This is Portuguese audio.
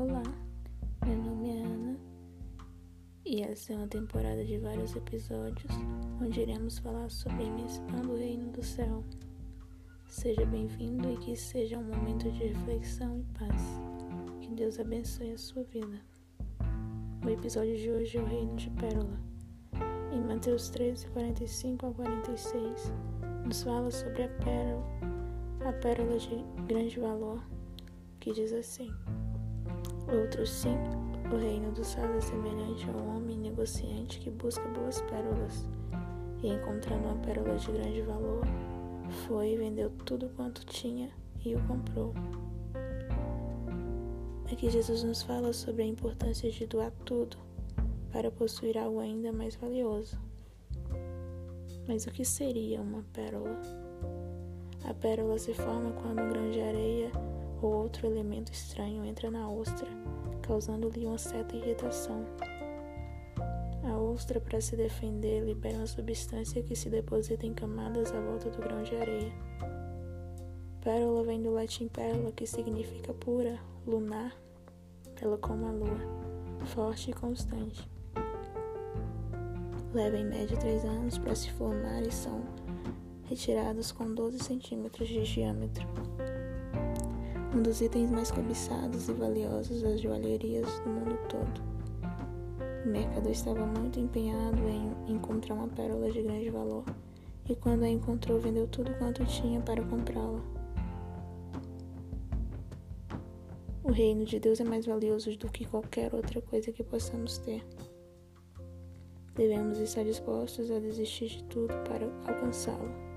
Olá, meu nome é Ana e essa é uma temporada de vários episódios onde iremos falar sobre a do Reino do Céu. Seja bem-vindo e que seja um momento de reflexão e paz. Que Deus abençoe a sua vida. O episódio de hoje é o Reino de Pérola. Em Mateus 13, 45 a 46, nos fala sobre a pérola, a pérola de grande valor, que diz assim. Outro sim, o reino do céu é semelhante a um homem negociante que busca boas pérolas, e encontrando uma pérola de grande valor, foi e vendeu tudo quanto tinha e o comprou. Aqui Jesus nos fala sobre a importância de doar tudo para possuir algo ainda mais valioso. Mas o que seria uma pérola? A pérola se forma quando um grão de areia outro elemento estranho entra na ostra, causando-lhe uma certa irritação. A ostra, para se defender, libera uma substância que se deposita em camadas à volta do grão de areia. Pérola vem do latim pérola, que significa pura, lunar, bela como a lua, forte e constante. Leva em média três anos para se formar e são retirados com 12 centímetros de diâmetro um dos itens mais cobiçados e valiosos das joalherias do mundo todo. O mercador estava muito empenhado em encontrar uma pérola de grande valor, e quando a encontrou, vendeu tudo quanto tinha para comprá-la. O reino de Deus é mais valioso do que qualquer outra coisa que possamos ter. Devemos estar dispostos a desistir de tudo para alcançá-lo.